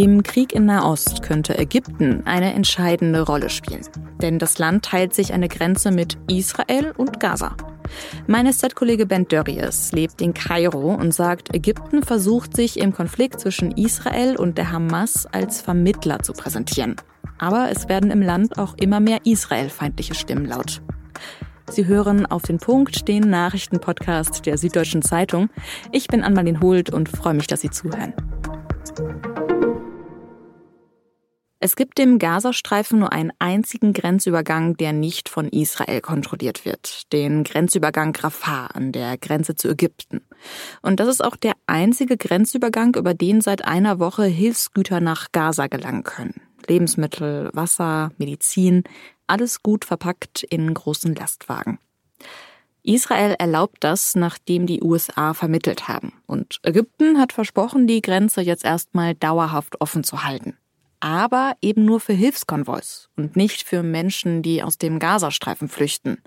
Im Krieg in Nahost könnte Ägypten eine entscheidende Rolle spielen. Denn das Land teilt sich eine Grenze mit Israel und Gaza. Mein SZ-Kollege Ben Dörries lebt in Kairo und sagt, Ägypten versucht sich im Konflikt zwischen Israel und der Hamas als Vermittler zu präsentieren. Aber es werden im Land auch immer mehr israelfeindliche Stimmen laut. Sie hören auf den Punkt den Nachrichtenpodcast der Süddeutschen Zeitung. Ich bin Anmalin Hult und freue mich, dass Sie zuhören. Es gibt im Gazastreifen nur einen einzigen Grenzübergang, der nicht von Israel kontrolliert wird. Den Grenzübergang Rafah an der Grenze zu Ägypten. Und das ist auch der einzige Grenzübergang, über den seit einer Woche Hilfsgüter nach Gaza gelangen können. Lebensmittel, Wasser, Medizin, alles gut verpackt in großen Lastwagen. Israel erlaubt das, nachdem die USA vermittelt haben. Und Ägypten hat versprochen, die Grenze jetzt erstmal dauerhaft offen zu halten aber eben nur für Hilfskonvois und nicht für Menschen, die aus dem Gazastreifen flüchten.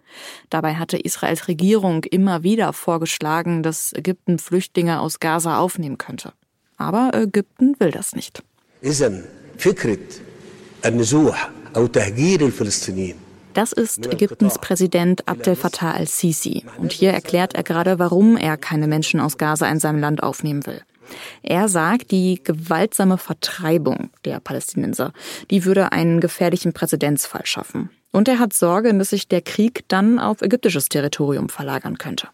Dabei hatte Israels Regierung immer wieder vorgeschlagen, dass Ägypten Flüchtlinge aus Gaza aufnehmen könnte. Aber Ägypten will das nicht. Das ist Ägyptens Präsident Abdel Fattah al-Sisi. Und hier erklärt er gerade, warum er keine Menschen aus Gaza in seinem Land aufnehmen will. Er sagt, die gewaltsame Vertreibung der Palästinenser, die würde einen gefährlichen Präzedenzfall schaffen. Und er hat Sorge, dass sich der Krieg dann auf ägyptisches Territorium verlagern könnte.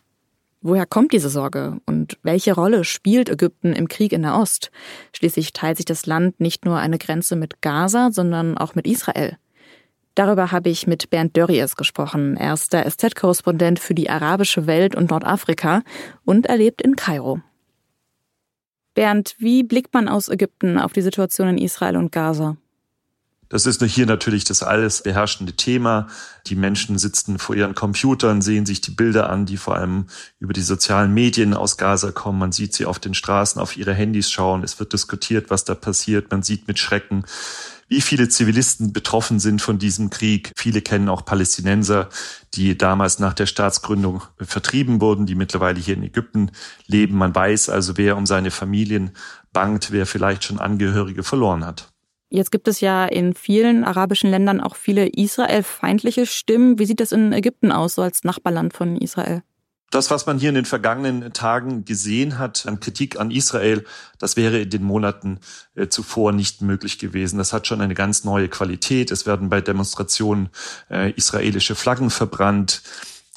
Woher kommt diese Sorge und welche Rolle spielt Ägypten im Krieg in der Ost? Schließlich teilt sich das Land nicht nur eine Grenze mit Gaza, sondern auch mit Israel. Darüber habe ich mit Bernd Dörries gesprochen. Er ist der SZ-Korrespondent für die arabische Welt und Nordafrika und er lebt in Kairo. Bernd, wie blickt man aus Ägypten auf die Situation in Israel und Gaza? Das ist hier natürlich das alles beherrschende Thema. Die Menschen sitzen vor ihren Computern, sehen sich die Bilder an, die vor allem über die sozialen Medien aus Gaza kommen. Man sieht sie auf den Straßen, auf ihre Handys schauen. Es wird diskutiert, was da passiert. Man sieht mit Schrecken, wie viele Zivilisten betroffen sind von diesem Krieg. Viele kennen auch Palästinenser, die damals nach der Staatsgründung vertrieben wurden, die mittlerweile hier in Ägypten leben. Man weiß also, wer um seine Familien bangt, wer vielleicht schon Angehörige verloren hat. Jetzt gibt es ja in vielen arabischen Ländern auch viele israelfeindliche Stimmen. Wie sieht das in Ägypten aus, so als Nachbarland von Israel? Das, was man hier in den vergangenen Tagen gesehen hat an Kritik an Israel, das wäre in den Monaten äh, zuvor nicht möglich gewesen. Das hat schon eine ganz neue Qualität. Es werden bei Demonstrationen äh, israelische Flaggen verbrannt.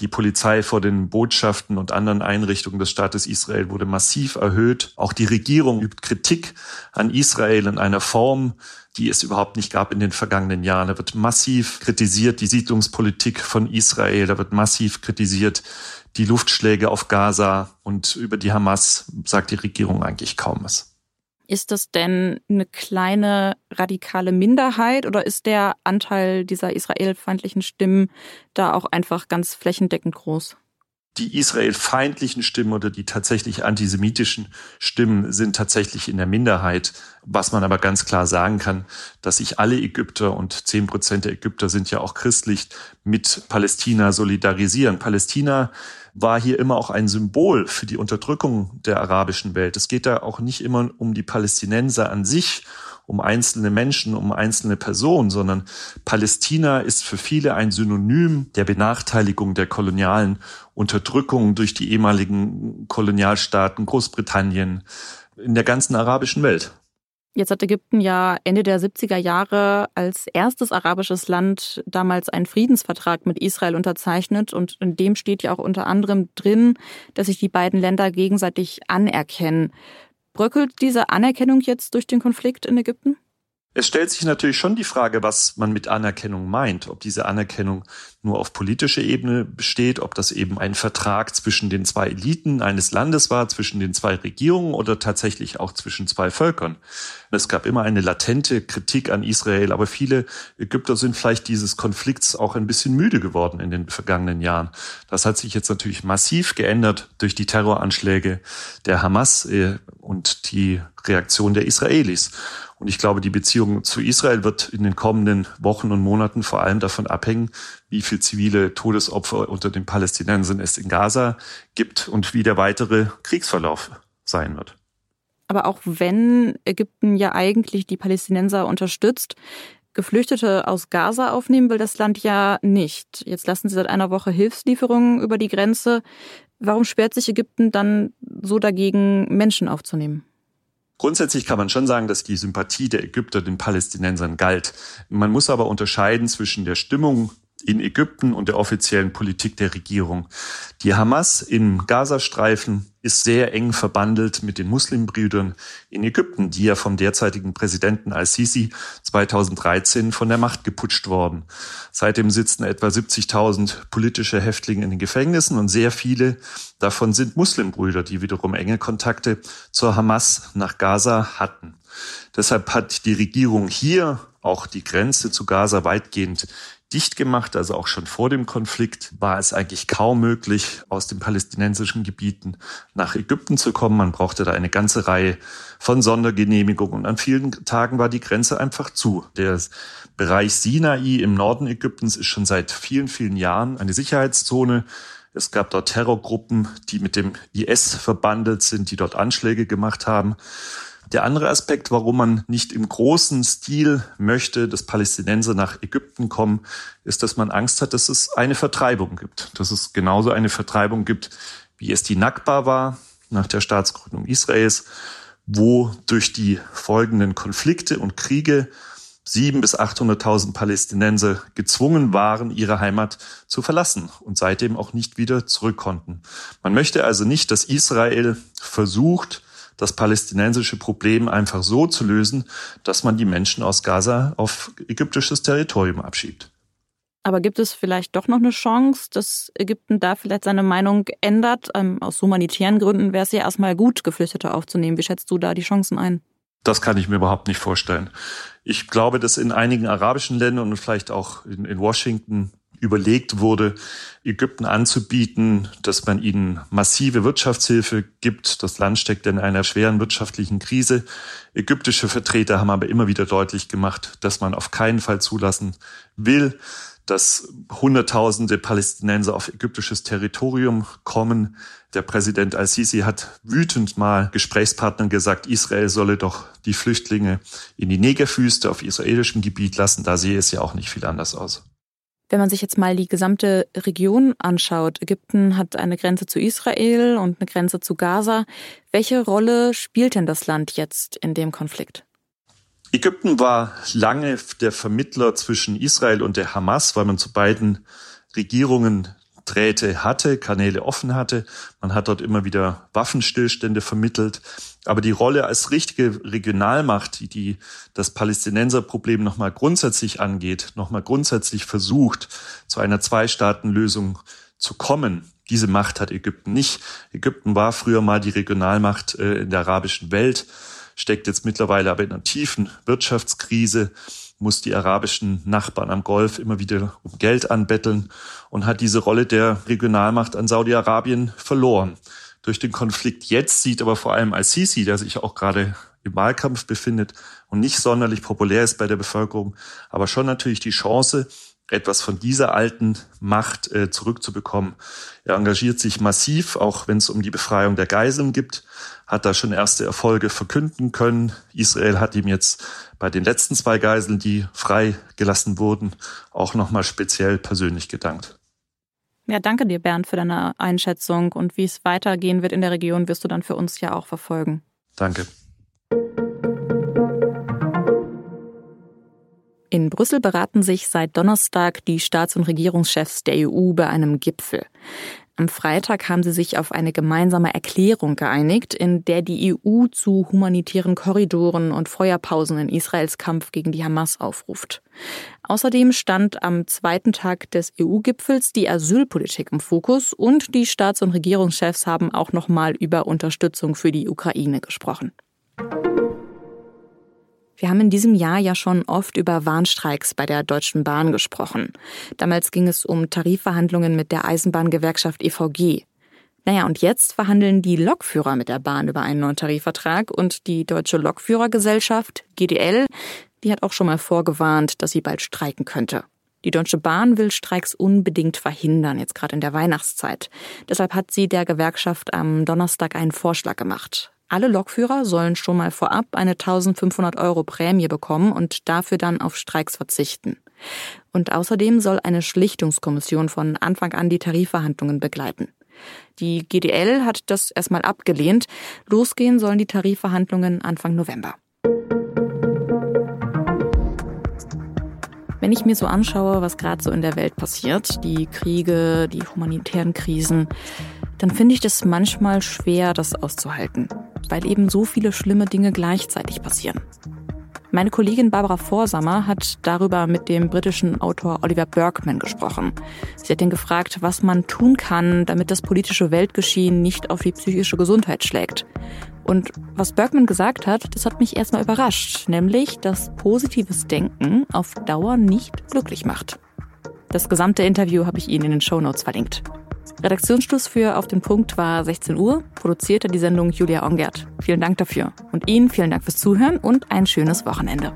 Die Polizei vor den Botschaften und anderen Einrichtungen des Staates Israel wurde massiv erhöht. Auch die Regierung übt Kritik an Israel in einer Form, die es überhaupt nicht gab in den vergangenen Jahren. Da wird massiv kritisiert die Siedlungspolitik von Israel. Da wird massiv kritisiert die Luftschläge auf Gaza und über die Hamas sagt die Regierung eigentlich kaum was. Ist das denn eine kleine radikale Minderheit oder ist der Anteil dieser israelfeindlichen Stimmen da auch einfach ganz flächendeckend groß? Die israelfeindlichen Stimmen oder die tatsächlich antisemitischen Stimmen sind tatsächlich in der Minderheit. Was man aber ganz klar sagen kann, dass sich alle Ägypter und zehn Prozent der Ägypter sind ja auch christlich mit Palästina solidarisieren. Palästina war hier immer auch ein Symbol für die Unterdrückung der arabischen Welt. Es geht da auch nicht immer um die Palästinenser an sich um einzelne Menschen, um einzelne Personen, sondern Palästina ist für viele ein Synonym der Benachteiligung der kolonialen Unterdrückung durch die ehemaligen Kolonialstaaten Großbritannien in der ganzen arabischen Welt. Jetzt hat Ägypten ja Ende der 70er Jahre als erstes arabisches Land damals einen Friedensvertrag mit Israel unterzeichnet und in dem steht ja auch unter anderem drin, dass sich die beiden Länder gegenseitig anerkennen. Bröckelt diese Anerkennung jetzt durch den Konflikt in Ägypten? Es stellt sich natürlich schon die Frage, was man mit Anerkennung meint. Ob diese Anerkennung nur auf politischer Ebene besteht, ob das eben ein Vertrag zwischen den zwei Eliten eines Landes war, zwischen den zwei Regierungen oder tatsächlich auch zwischen zwei Völkern. Es gab immer eine latente Kritik an Israel, aber viele Ägypter sind vielleicht dieses Konflikts auch ein bisschen müde geworden in den vergangenen Jahren. Das hat sich jetzt natürlich massiv geändert durch die Terroranschläge der Hamas äh, und die Reaktion der Israelis. Und ich glaube, die Beziehung zu Israel wird in den kommenden Wochen und Monaten vor allem davon abhängen, wie viel zivile Todesopfer unter den Palästinensern es in Gaza gibt und wie der weitere Kriegsverlauf sein wird. Aber auch wenn Ägypten ja eigentlich die Palästinenser unterstützt, Geflüchtete aus Gaza aufnehmen will das Land ja nicht. Jetzt lassen sie seit einer Woche Hilfslieferungen über die Grenze. Warum sperrt sich Ägypten dann so dagegen, Menschen aufzunehmen? Grundsätzlich kann man schon sagen, dass die Sympathie der Ägypter den Palästinensern galt. Man muss aber unterscheiden zwischen der Stimmung in Ägypten und der offiziellen Politik der Regierung. Die Hamas im Gazastreifen ist sehr eng verbandelt mit den Muslimbrüdern in Ägypten, die ja vom derzeitigen Präsidenten al-Sisi 2013 von der Macht geputscht worden. Seitdem sitzen etwa 70.000 politische Häftlinge in den Gefängnissen und sehr viele davon sind Muslimbrüder, die wiederum enge Kontakte zur Hamas nach Gaza hatten. Deshalb hat die Regierung hier auch die Grenze zu Gaza weitgehend dicht gemacht. Also auch schon vor dem Konflikt war es eigentlich kaum möglich, aus den palästinensischen Gebieten nach Ägypten zu kommen. Man brauchte da eine ganze Reihe von Sondergenehmigungen. Und an vielen Tagen war die Grenze einfach zu. Der Bereich Sinai im Norden Ägyptens ist schon seit vielen, vielen Jahren eine Sicherheitszone. Es gab dort Terrorgruppen, die mit dem IS verbandelt sind, die dort Anschläge gemacht haben. Der andere Aspekt, warum man nicht im großen Stil möchte, dass Palästinenser nach Ägypten kommen, ist, dass man Angst hat, dass es eine Vertreibung gibt. Dass es genauso eine Vertreibung gibt, wie es die Nakba war nach der Staatsgründung Israels, wo durch die folgenden Konflikte und Kriege sieben bis 800.000 Palästinenser gezwungen waren, ihre Heimat zu verlassen und seitdem auch nicht wieder zurück konnten. Man möchte also nicht, dass Israel versucht, das palästinensische Problem einfach so zu lösen, dass man die Menschen aus Gaza auf ägyptisches Territorium abschiebt. Aber gibt es vielleicht doch noch eine Chance, dass Ägypten da vielleicht seine Meinung ändert? Ähm, aus humanitären Gründen wäre es ja erstmal gut, Geflüchtete aufzunehmen. Wie schätzt du da die Chancen ein? Das kann ich mir überhaupt nicht vorstellen. Ich glaube, dass in einigen arabischen Ländern und vielleicht auch in, in Washington überlegt wurde, Ägypten anzubieten, dass man ihnen massive Wirtschaftshilfe gibt. Das Land steckt in einer schweren wirtschaftlichen Krise. Ägyptische Vertreter haben aber immer wieder deutlich gemacht, dass man auf keinen Fall zulassen will, dass Hunderttausende Palästinenser auf ägyptisches Territorium kommen. Der Präsident al-Sisi hat wütend mal Gesprächspartnern gesagt, Israel solle doch die Flüchtlinge in die Negerwüste auf israelischem Gebiet lassen. Da sehe es ja auch nicht viel anders aus. Wenn man sich jetzt mal die gesamte Region anschaut, Ägypten hat eine Grenze zu Israel und eine Grenze zu Gaza. Welche Rolle spielt denn das Land jetzt in dem Konflikt? Ägypten war lange der Vermittler zwischen Israel und der Hamas, weil man zu beiden Regierungen Drähte hatte, Kanäle offen hatte. Man hat dort immer wieder Waffenstillstände vermittelt. Aber die Rolle als richtige Regionalmacht, die, die das Palästinenserproblem nochmal grundsätzlich angeht, nochmal grundsätzlich versucht, zu einer Zwei-Staaten-Lösung zu kommen, diese Macht hat Ägypten nicht. Ägypten war früher mal die Regionalmacht äh, in der arabischen Welt, steckt jetzt mittlerweile aber in einer tiefen Wirtschaftskrise muss die arabischen Nachbarn am Golf immer wieder um Geld anbetteln und hat diese Rolle der Regionalmacht an Saudi-Arabien verloren. Durch den Konflikt jetzt sieht aber vor allem Al-Sisi, der sich auch gerade im Wahlkampf befindet und nicht sonderlich populär ist bei der Bevölkerung, aber schon natürlich die Chance, etwas von dieser alten Macht äh, zurückzubekommen. Er engagiert sich massiv, auch wenn es um die Befreiung der Geiseln gibt, hat da schon erste Erfolge verkünden können. Israel hat ihm jetzt bei den letzten zwei Geiseln, die freigelassen wurden, auch nochmal speziell persönlich gedankt. Ja, danke dir, Bernd, für deine Einschätzung. Und wie es weitergehen wird in der Region, wirst du dann für uns ja auch verfolgen. Danke. In Brüssel beraten sich seit Donnerstag die Staats- und Regierungschefs der EU bei einem Gipfel. Am Freitag haben sie sich auf eine gemeinsame Erklärung geeinigt, in der die EU zu humanitären Korridoren und Feuerpausen in Israels Kampf gegen die Hamas aufruft. Außerdem stand am zweiten Tag des EU-Gipfels die Asylpolitik im Fokus und die Staats- und Regierungschefs haben auch nochmal über Unterstützung für die Ukraine gesprochen. Wir haben in diesem Jahr ja schon oft über Warnstreiks bei der Deutschen Bahn gesprochen. Damals ging es um Tarifverhandlungen mit der Eisenbahngewerkschaft EVG. Naja, und jetzt verhandeln die Lokführer mit der Bahn über einen neuen Tarifvertrag und die Deutsche Lokführergesellschaft, GDL, die hat auch schon mal vorgewarnt, dass sie bald streiken könnte. Die Deutsche Bahn will Streiks unbedingt verhindern, jetzt gerade in der Weihnachtszeit. Deshalb hat sie der Gewerkschaft am Donnerstag einen Vorschlag gemacht. Alle Lokführer sollen schon mal vorab eine 1500 Euro Prämie bekommen und dafür dann auf Streiks verzichten. Und außerdem soll eine Schlichtungskommission von Anfang an die Tarifverhandlungen begleiten. Die GDL hat das erstmal abgelehnt. Losgehen sollen die Tarifverhandlungen Anfang November. Wenn ich mir so anschaue, was gerade so in der Welt passiert, die Kriege, die humanitären Krisen, dann finde ich das manchmal schwer, das auszuhalten, weil eben so viele schlimme Dinge gleichzeitig passieren. Meine Kollegin Barbara Vorsammer hat darüber mit dem britischen Autor Oliver Bergman gesprochen. Sie hat ihn gefragt, was man tun kann, damit das politische Weltgeschehen nicht auf die psychische Gesundheit schlägt. Und was Bergman gesagt hat, das hat mich erstmal überrascht, nämlich, dass positives Denken auf Dauer nicht glücklich macht. Das gesamte Interview habe ich Ihnen in den Show Notes verlinkt. Redaktionsschluss für Auf den Punkt war 16 Uhr, produzierte die Sendung Julia Ongert. Vielen Dank dafür. Und Ihnen vielen Dank fürs Zuhören und ein schönes Wochenende.